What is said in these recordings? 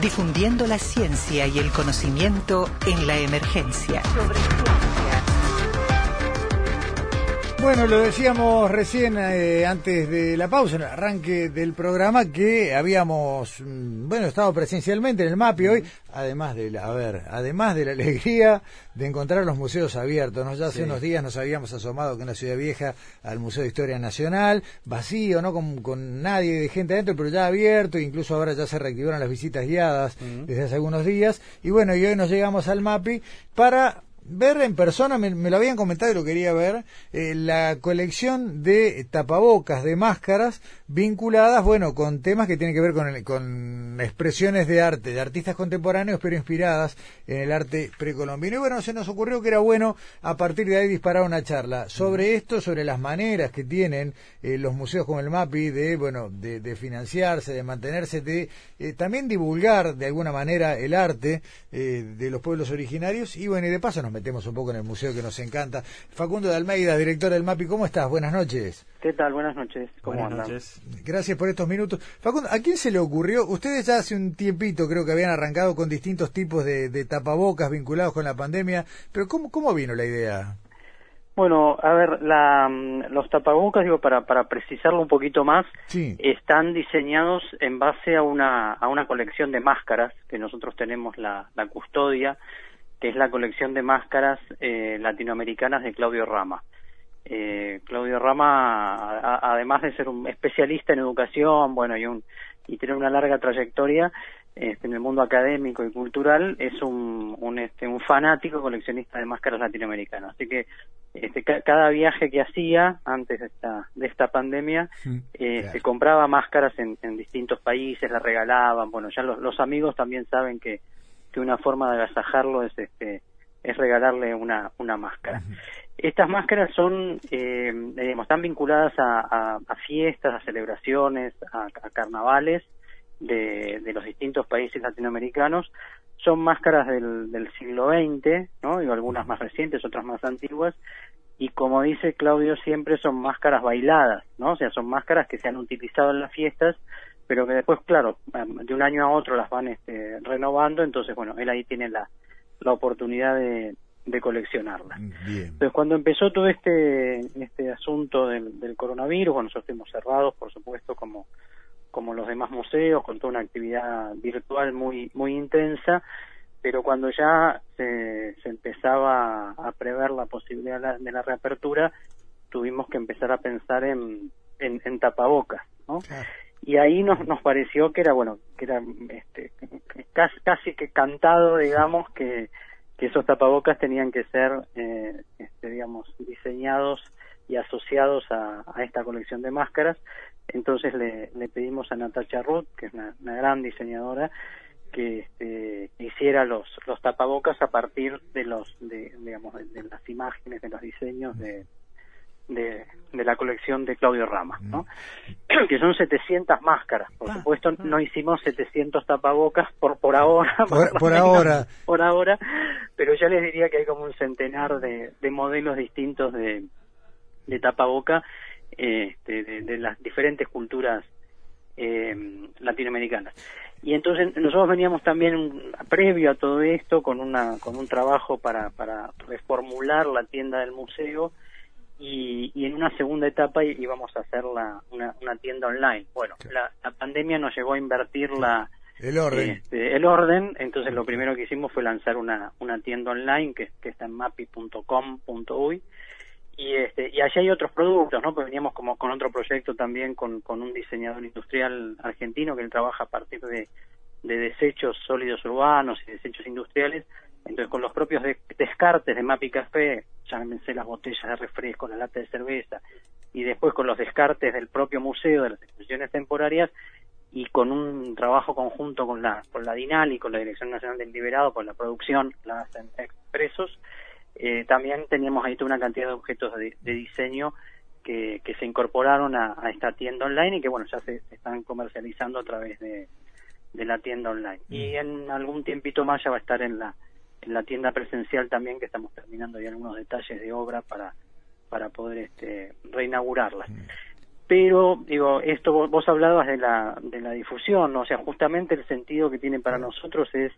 difundiendo la ciencia y el conocimiento en la emergencia. Bueno, lo decíamos recién eh, antes de la pausa, en el arranque del programa, que habíamos, mm, bueno, estado presencialmente en el MAPI hoy, además de la, a ver, además de la alegría de encontrar los museos abiertos, ¿no? Ya hace unos días nos habíamos asomado que en la Ciudad Vieja al Museo de Historia Nacional, vacío, ¿no? Con, con nadie de gente adentro, pero ya abierto, incluso ahora ya se reactivaron las visitas guiadas desde hace algunos días, y bueno, y hoy nos llegamos al MAPI para ver en persona, me, lo habían comentado y lo quería ver, eh, la colección de tapabocas, de máscaras, vinculadas, bueno, con temas que tienen que ver con, con expresiones de arte, de artistas contemporáneos, pero inspiradas en el arte precolombino. Y bueno, se nos ocurrió que era bueno a partir de ahí disparar una charla sobre esto, sobre las maneras que tienen eh, los museos como el MAPI de, bueno, de, financiarse, de mantenerse, de eh, también divulgar de alguna manera el arte de los pueblos originarios. Y bueno, y de paso nos metemos un poco en el museo que nos encanta. Facundo de Almeida, director del MAPI, ¿cómo estás? Buenas noches. ¿Qué tal? Buenas noches. ¿Cómo Buenas Noches. Gracias por estos minutos. Facundo, ¿a quién se le ocurrió? Ustedes ya hace un tiempito creo que habían arrancado con distintos tipos de, tapabocas vinculados con la pandemia, pero ¿cómo, cómo vino la idea? Bueno, a ver, la, los tapabocas, digo, para, para precisarlo un poquito más, están diseñados en base a una, a una colección de máscaras que nosotros tenemos la, la custodia que es la colección de máscaras eh, latinoamericanas de Claudio Rama. Eh, Claudio Rama, además de ser un especialista en educación, bueno, y, un, y tener una larga trayectoria este, en el mundo académico y cultural, es un, un, este, un fanático coleccionista de máscaras latinoamericanas. Así que este, cada viaje que hacía antes de esta, de esta pandemia, este, compraba máscaras en, en distintos países, las regalaban. Bueno, ya los, los amigos también saben que que una forma de agasajarlo es este es regalarle una, una máscara. Estas máscaras son, eh, digamos, están vinculadas a, a, fiestas, a celebraciones, a, carnavales de, de, los distintos países latinoamericanos. Son máscaras del, del siglo XX, ¿no? Y algunas más recientes, otras más antiguas. Y como dice Claudio siempre, son máscaras bailadas, ¿no? O sea, son máscaras que se han utilizado en las fiestas pero que después, claro, de un año a otro las van este, renovando, entonces, bueno, él ahí tiene la, la oportunidad de, de coleccionarlas. Entonces, cuando empezó todo este, este asunto del, del coronavirus, bueno, nosotros estuvimos cerrados, por supuesto, como, como los demás museos, con toda una actividad virtual muy, muy intensa, pero cuando ya se, se empezaba a prever la posibilidad de la reapertura, tuvimos que empezar a pensar en, en, en tapabocas, ¿no? Y ahí nos, nos pareció que era bueno que era este, casi, casi que cantado digamos que, que esos tapabocas tenían que ser eh, este, digamos diseñados y asociados a, a, esta colección de máscaras. Entonces le, le pedimos a Natacha Ruth que es una, gran diseñadora que este, hiciera los los tapabocas a partir de los de digamos de las imágenes de los diseños de de, de la colección de Claudio Rama, ¿no? Mm. que son 700 máscaras. Por ah, supuesto, ah. no hicimos 700 tapabocas por por ahora. Por, ahora. Por ahora, pero ya les diría que hay como un centenar de, de modelos distintos de, de tapaboca este, de, de, las diferentes culturas eh, latinoamericanas. Y entonces nosotros veníamos también previo a todo esto con una con un trabajo para para reformular la tienda del museo y, y en una segunda etapa íbamos a hacer la, una, una tienda online. Bueno, la, la, pandemia nos llegó a invertir la, el orden. Este, el orden, entonces lo primero que hicimos fue lanzar una, una tienda online que, que está en mapi.com.uy y este y allá hay otros productos, ¿no? Pues veníamos como con otro proyecto también con, con un diseñador industrial argentino que él trabaja a partir de, de desechos sólidos urbanos y desechos industriales entonces, con los propios descartes de Mapi Café, llámense las botellas de refresco, la lata de cerveza, y después con los descartes del propio museo, de las exposiciones temporarias, y con un trabajo conjunto con la, con la DINAL y con la Dirección Nacional del Liberado, por la producción, la hacen expresos, eh, también teníamos ahí toda una cantidad de objetos de, diseño que, que, se incorporaron a, esta tienda online y que bueno ya se, están comercializando a través de, de, la tienda online y mm. en algún tiempito más ya va a estar en la en la tienda presencial también que estamos terminando ya algunos detalles de obra para para poder este reinaugurarla. Mm. pero digo esto vos, vos, hablabas de la de la difusión o sea justamente el sentido que tiene para nosotros es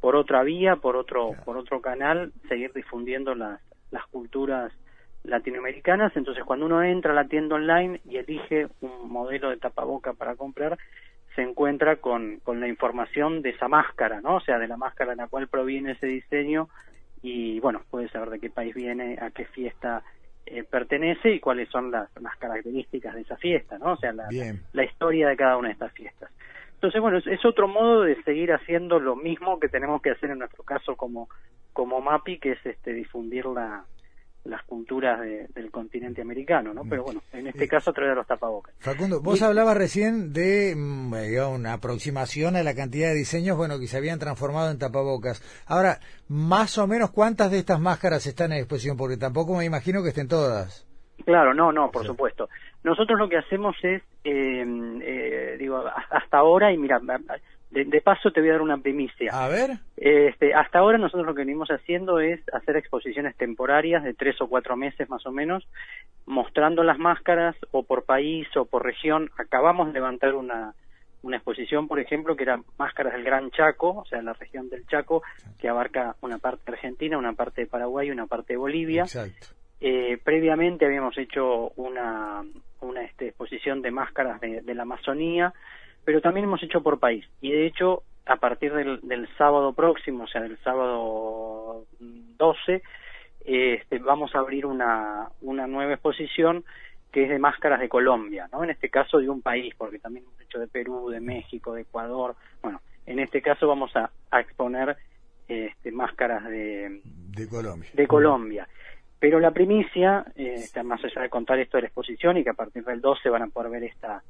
por otra vía por otro por otro canal seguir difundiendo las las culturas latinoamericanas. Entonces cuando uno entra a la tienda online y elige un modelo de tapaboca para comprar se encuentra con, con la información de esa máscara, ¿no? O sea, de la máscara en la cual proviene ese diseño y, bueno, puede saber de qué país viene, a qué fiesta eh, pertenece y cuáles son las, las, características de esa fiesta, ¿no? O sea, la, la historia de cada una de estas fiestas. Entonces, bueno, es, es, otro modo de seguir haciendo lo mismo que tenemos que hacer en nuestro caso como, como MAPI, que es este difundir la, las culturas del continente americano, ¿no? Pero bueno, en este caso a través de los tapabocas. Facundo, vos hablabas recién de mm, una aproximación a la cantidad de diseños, bueno, que se habían transformado en tapabocas. Ahora, más o menos, ¿cuántas de estas máscaras están en exposición? Porque tampoco me imagino que estén todas. Claro, no, no, por supuesto. Nosotros lo que hacemos es, eh, eh, digo, hasta ahora, y mira, de, paso te voy a dar una primicia. A ver. Este, hasta ahora nosotros lo que venimos haciendo es hacer exposiciones temporarias de tres o cuatro meses más o menos, mostrando las máscaras o por país o por región. Acabamos de levantar una, una exposición, por ejemplo, que era Máscaras del Gran Chaco, o sea, la región del Chaco, que abarca una parte de Argentina, una parte de Paraguay y una parte de Bolivia. Exacto. Eh, previamente habíamos hecho una, una este, exposición de máscaras de, de la Amazonía, pero también hemos hecho por país. Y de hecho, a partir del, del sábado próximo, o sea, del sábado 12, este, vamos a abrir una, una nueva exposición que es de máscaras de Colombia, ¿no? En este caso de un país, porque también hemos hecho de Perú, de México, de Ecuador. Bueno, en este caso vamos a, a exponer este, máscaras de, de Colombia. De Colombia. Pero la primicia, eh, más allá de contar esto de la exposición y que a partir del 12 van a poder ver esta,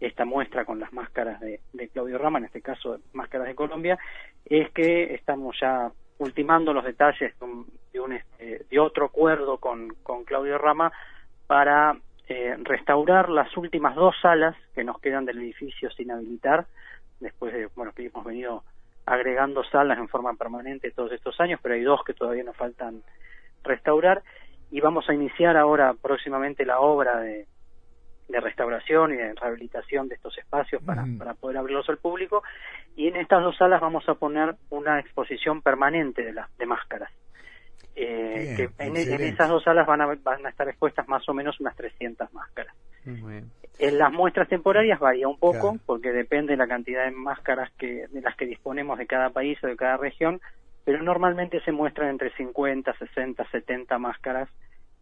esta muestra con las máscaras de, Claudio Rama, en este caso máscaras de Colombia, es que estamos ya ultimando los detalles de, un, este, de otro acuerdo con, con Claudio Rama para eh, restaurar las últimas dos salas que nos quedan del edificio sin habilitar, después de bueno que hemos venido agregando salas en forma permanente todos estos años, pero hay dos que todavía nos faltan restaurar. Y vamos a iniciar ahora próximamente la obra de, de restauración y de rehabilitación de estos espacios para, para poder abrirlos al público y en estas dos salas vamos a poner una exposición permanente de, las de máscaras. Eh, que en, esas dos salas van a, van a estar expuestas más o menos unas 300 máscaras. En las muestras temporarias varía un poco porque depende de la cantidad de máscaras que de las que disponemos de cada país o de cada región, pero normalmente se muestran entre 50, 60, 70 máscaras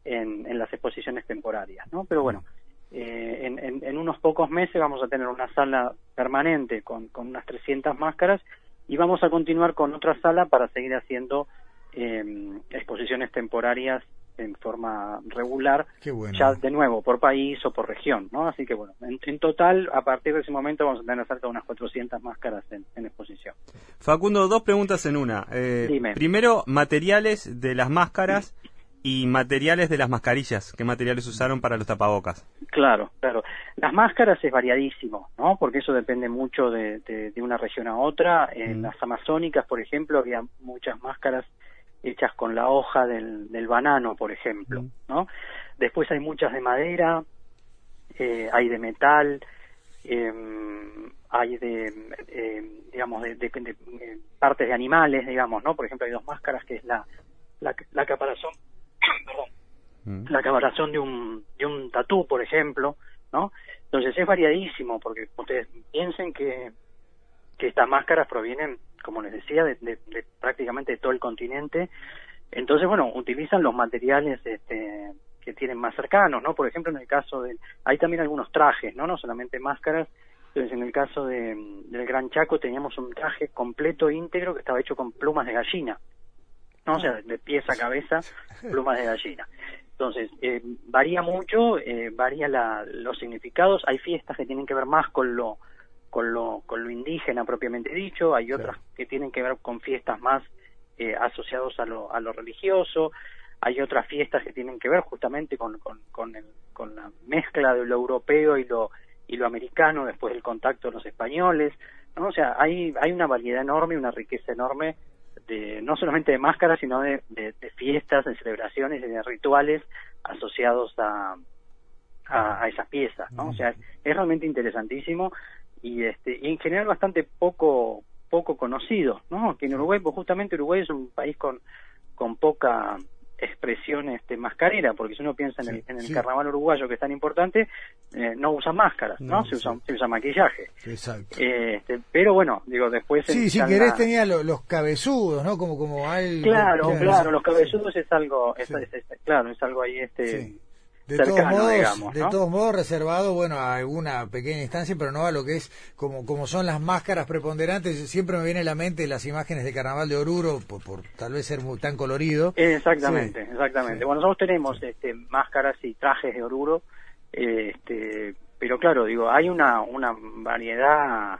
en, en las exposiciones temporarias, ¿no? Pero bueno, eh, en, en, unos pocos meses vamos a tener una sala permanente con, con unas 300 máscaras y vamos a continuar con otra sala para seguir haciendo eh, exposiciones temporarias en forma regular, ya de nuevo por país o por región, ¿no? Así que bueno, en, total, a partir de ese momento vamos a tener cerca de unas 400 máscaras en, exposición. Facundo, dos preguntas en una. Eh, primero, materiales de las máscaras y materiales de las mascarillas. ¿Qué materiales usaron para los tapabocas? Claro, claro. Las máscaras es variadísimo, ¿no? Porque eso depende mucho de, de, una región a otra. En mm. las amazónicas, por ejemplo, había muchas máscaras hechas con la hoja del, del banano, por ejemplo, mm. ¿no? Después hay muchas de madera, eh, hay de metal, em, hay de, em, digamos, de, de, eh, partes de animales, digamos, ¿no? Por ejemplo, hay dos máscaras que es la, la, la caparazón perdón, mm. la caparazón de un, de un tatú, por ejemplo, ¿no? Entonces es variadísimo, porque ustedes piensen que, que estas máscaras provienen, como les decía, de, de, prácticamente de todo el continente. Entonces, bueno, utilizan los materiales este, que tienen más cercanos, ¿no? Por ejemplo, en el caso de... Hay también algunos trajes, ¿no? No solamente máscaras. Entonces, en el caso de, del Gran Chaco teníamos un traje completo íntegro que estaba hecho con plumas de gallina. ¿No? O sea, de pies a cabeza, plumas de gallina. Entonces, eh, varía mucho, eh, varía la, los significados. Hay fiestas que tienen que ver más con lo, con lo, con lo indígena propiamente dicho, hay otras que tienen que ver con fiestas más eh, asociados a lo, a lo religioso. hay otras fiestas que tienen que ver justamente con, con, con, con la mezcla de lo europeo y lo, y lo americano después del contacto de los españoles, ¿no? O sea, hay, hay una variedad enorme, una riqueza enorme de, no solamente de máscaras, sino de, de, fiestas, de celebraciones de rituales asociados a, a, esas piezas, ¿no? O sea, es realmente interesantísimo y este y en general bastante poco poco conocido, ¿no? Que en Uruguay, pues justamente Uruguay es un país con con poca expresión este, mascarera, porque si uno piensa en el, carnaval uruguayo que es tan importante, eh, no usan máscaras, ¿no? se, usa, se usa maquillaje. Exacto. este, pero bueno, digo, después... Sí, si querés tenía los cabezudos, ¿no? Como, como algo... Claro, claro, los cabezudos es algo, es, claro, es algo ahí este de todos modos, de todos modos reservado, bueno, a alguna pequeña instancia, pero no a lo que es como como son las máscaras preponderantes. Siempre me viene a la mente las imágenes de Carnaval de Oruro por, por tal vez ser muy, tan colorido. Exactamente, exactamente. Bueno, nosotros tenemos este, máscaras y trajes de Oruro, este, pero claro, digo, hay una una variedad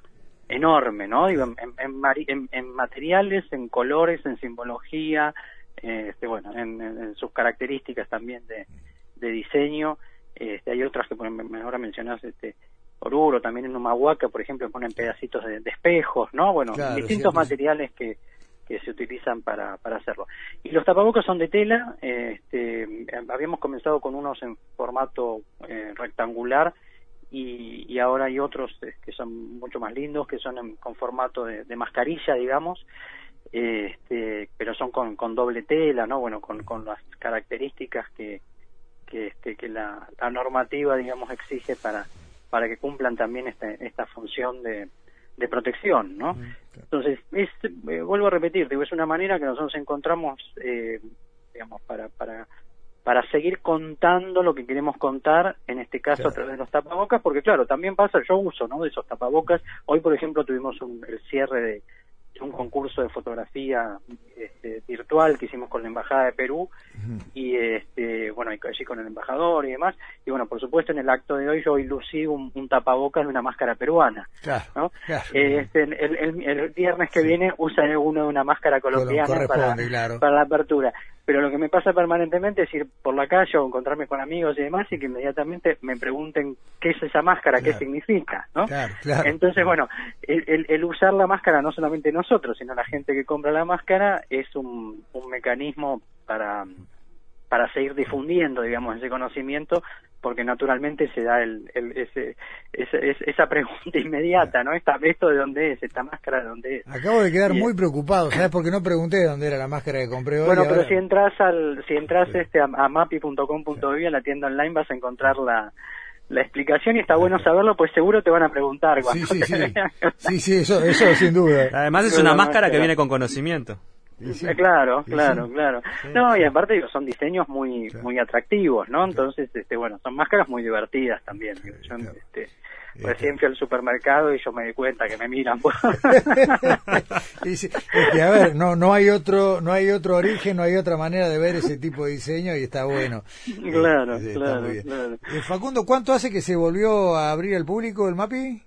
enorme, ¿no? Digo, en, en, materiales, en colores, en simbología, este, bueno, en sus características también de de diseño. Este, hay otras que ahora mencionas este, Oruro, también en Humahuaca, por ejemplo, ponen pedacitos de, espejos, ¿no? Bueno, distintos materiales que, que se utilizan para, para hacerlo. Y los tapabocas son de tela, este, habíamos comenzado con unos en formato eh, rectangular y, y, ahora hay otros eh, que son mucho más lindos, que son con formato de, de mascarilla, digamos, este, pero son con, con doble tela, ¿no? Bueno, con, con las características que, que, este, que la, normativa, digamos, exige para, para que cumplan también este, esta función de, de protección, ¿no? Entonces, es, eh, vuelvo a repetir, digo, es una manera que nosotros encontramos, eh, digamos, para, para, para seguir contando lo que queremos contar, en este caso a través de los tapabocas, porque claro, también pasa, yo uso, ¿no? De esos tapabocas. Hoy, por ejemplo, tuvimos un, el cierre de, un concurso de fotografía este, virtual que hicimos con la embajada de Perú y este bueno allí con el embajador y demás. Y bueno por supuesto en el acto de hoy yo hoy lucí un, tapabocas de una máscara peruana ¿no? este, el, el, viernes que viene usaré uno de una máscara colombiana para, para la apertura. Pero lo que me pasa permanentemente es ir por la calle o encontrarme con amigos y demás y que inmediatamente me pregunten qué es esa máscara, qué significa, ¿no? Entonces, bueno, el, el, usar la máscara no solamente nosotros, sino la gente que compra la máscara es un, un mecanismo para para seguir difundiendo, digamos, ese conocimiento, porque naturalmente se da el, ese, esa pregunta inmediata, ¿no? Esta, ¿Esto de dónde es? ¿Esta máscara de dónde es? Acabo de quedar muy preocupado, ¿sabes? Porque no pregunté de dónde era la máscara que compré hoy. Bueno, pero si entras al, si entras este, a, mapi.com.bi, a la tienda online, vas a encontrar la, la explicación y está bueno saberlo, pues seguro te van a preguntar. Sí, sí, sí. sí, sí, eso, eso sin duda. Además es una máscara que viene con conocimiento. Eh, claro, claro, claro. No, y aparte son diseños muy muy atractivos, ¿no? Entonces, este, bueno, son máscaras muy divertidas también. Yo, este, recién fui al supermercado y yo me di cuenta que me miran. es que, a ver, no no hay otro no hay otro origen, no hay otra manera de ver ese tipo de diseño y está bueno. Claro, eh, claro, claro. Eh, Facundo, ¿cuánto hace que se volvió a abrir al público el MAPI?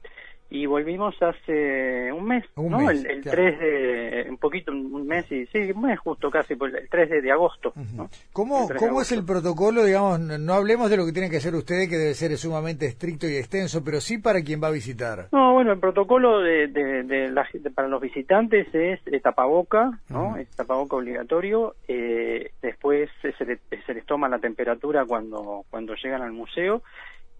Y volvimos hace un mes, ¿no? el, 3 de, un poquito, un mes y sí, un mes justo casi, el 3 de, agosto. ¿Cómo, ¿cómo es el protocolo, digamos, no hablemos de lo que tienen que hacer ustedes, que debe ser sumamente estricto y extenso, pero sí para quien va a visitar? No, bueno, el protocolo de, de, la, para los visitantes es tapaboca, ¿no? Es tapaboca obligatorio, eh, después se, se les toma la temperatura cuando, cuando llegan al museo,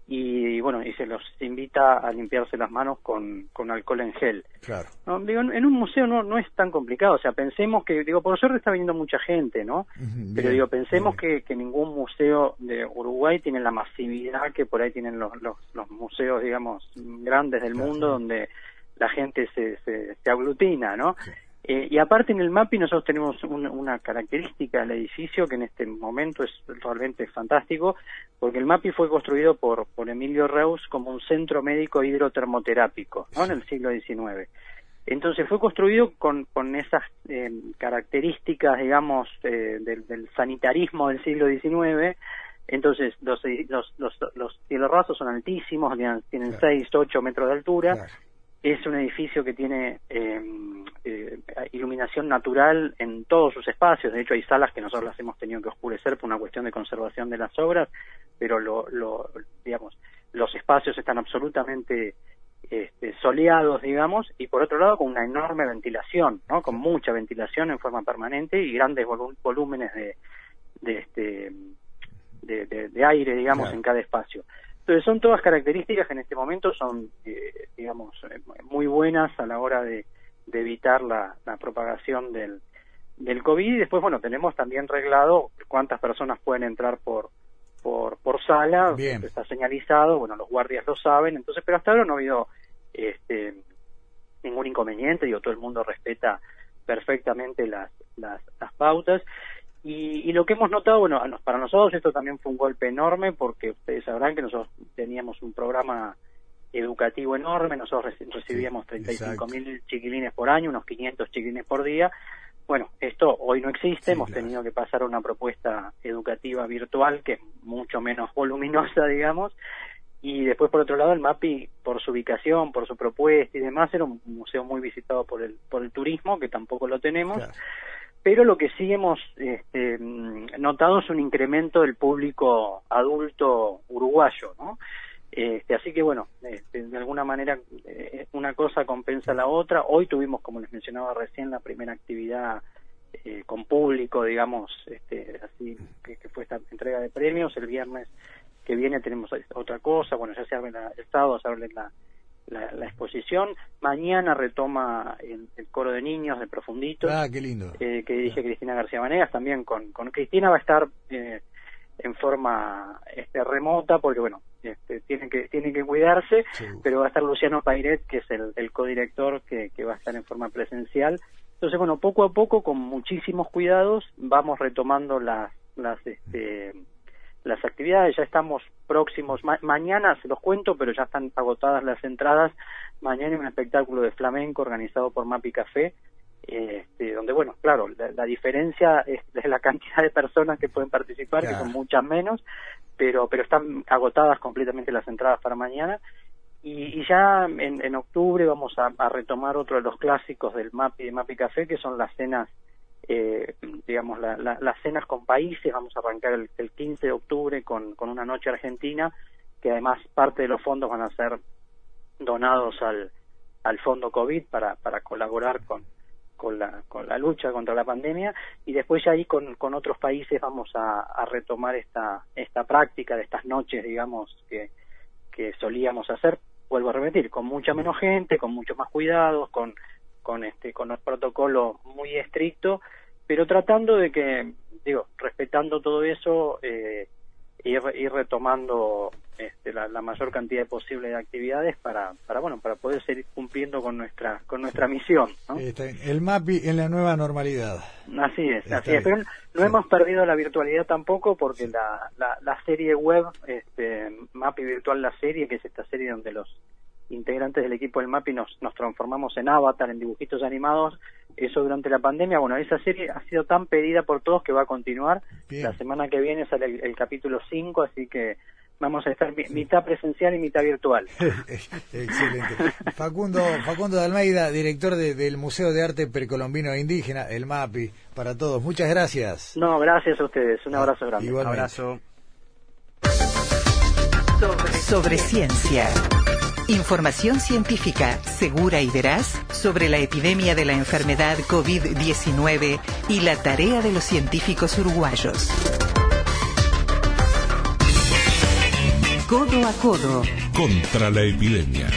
y bueno y se los invita a limpiarse las manos con, con alcohol en gel. Claro. Digo en un museo no no es tan complicado. O sea pensemos que digo por suerte está viniendo mucha gente no pero digo pensemos que, que ningún museo de Uruguay tiene la masividad que por ahí tienen los los, los museos digamos grandes del mundo donde la gente se, se, se aglutina no eh, y aparte en el MAPI nosotros tenemos una característica del edificio que en este momento es realmente fantástico, porque el MAPI fue construido por, por Emilio Reus como un centro médico hidrotermoterápico ¿no? en el siglo XIX. Entonces fue construido con, con esas eh, características, digamos, eh, del, sanitarismo del siglo XIX. Entonces los, los, los, los son altísimos, tienen, tienen 6, 8 metros de altura es un edificio que tiene em, eh, iluminación natural en todos sus espacios. De hecho, hay salas que nosotros las hemos tenido que oscurecer por una cuestión de conservación de las obras, pero lo, lo digamos, los espacios están absolutamente este, soleados, digamos, y por otro lado con una enorme ventilación, ¿no? Con mucha ventilación en forma permanente y grandes volúmenes de, de, este, de, aire, digamos, en cada espacio. Entonces son todas características que en este momento son, eh, digamos, eh, muy buenas a la hora de, evitar la, propagación del, del COVID. Y después, bueno, tenemos también reglado cuántas personas pueden entrar por, por, por sala, está señalizado, bueno, los guardias lo saben, entonces, pero hasta ahora no ha habido este, ningún inconveniente, digo, todo el mundo respeta perfectamente las, las, las pautas. Y, lo que hemos notado, bueno, para nosotros esto también fue un golpe enorme porque ustedes sabrán que nosotros teníamos un programa educativo enorme, nosotros recibíamos 35 mil chiquilines por año, unos 500 chiquilines por día. Bueno, esto hoy no existe, hemos tenido que pasar a una propuesta educativa virtual que es mucho menos voluminosa, digamos, y después por otro lado el MAPI por su ubicación, por su propuesta y demás era un museo muy visitado por el por el turismo que tampoco lo tenemos pero lo que sí hemos este, notado es un incremento del público adulto uruguayo, ¿no? Este, así que bueno, este, de alguna manera eh, una cosa compensa la otra. Hoy tuvimos, como les mencionaba recién, la primera actividad eh, con público, digamos, este, así que, fue esta entrega de premios. El viernes que viene tenemos otra cosa. Bueno, ya se abre la, el sábado, se abre la, la, exposición. Mañana retoma el, coro de niños de Profunditos. Ah, qué lindo. Eh, que dirige Cristina García Vanegas. También con, con Cristina va a estar eh, en forma este, remota porque, bueno, este, tienen, que, tienen que cuidarse, pero va a estar Luciano Pairet, que es el, el codirector, que, que va a estar en forma presencial. Entonces, bueno, poco a poco, con muchísimos cuidados, vamos retomando las, las este, las actividades, ya estamos próximos, mañana se los cuento, pero ya están agotadas las entradas, mañana hay un espectáculo de flamenco organizado por Mapi Café, este, donde, bueno, claro, la, diferencia es, la cantidad de personas que pueden participar, que son muchas menos, pero, pero están agotadas completamente las entradas para mañana. Y, ya en, en, octubre vamos a, a, retomar otro de los clásicos del MAPI de Mapi Café, que son las cenas eh, digamos, las cenas con países. Vamos a arrancar el, 15 de octubre con, con una noche argentina, que además parte de los fondos van a ser donados al, al fondo COVID para, para colaborar con, con, la, con la lucha contra la pandemia y después ya ahí con, con otros países vamos a, retomar esta, esta práctica de estas noches, digamos, que, que solíamos hacer, vuelvo a repetir, con mucha menos gente, con muchos más cuidados, con con este con el protocolo muy estricto pero tratando de que digo respetando todo eso eh, ir, ir retomando este, la, mayor cantidad posible de actividades para, para bueno para poder seguir cumpliendo con nuestra con nuestra misión el MAPI en la nueva normalidad. Así es así es pero no hemos perdido la virtualidad tampoco porque la, la, la serie web este, MAPI virtual la serie que es esta serie donde los integrantes del equipo del MAPI nos, nos transformamos en avatar, en dibujitos animados, eso durante la pandemia. Bueno, esa serie ha sido tan pedida por todos que va a continuar. La semana que viene sale el, capítulo 5, así que vamos a estar mitad presencial y mitad virtual. Excelente. Facundo, Facundo de Almeida, director del Museo de Arte Precolombino e Indígena, el MAPI, para todos. Muchas gracias. No, gracias a ustedes. Un abrazo grande. Un abrazo. sobre ciencia. Información científica segura y veraz sobre la epidemia de la enfermedad COVID-19 y la tarea de los científicos uruguayos. Codo a codo. Contra la epidemia.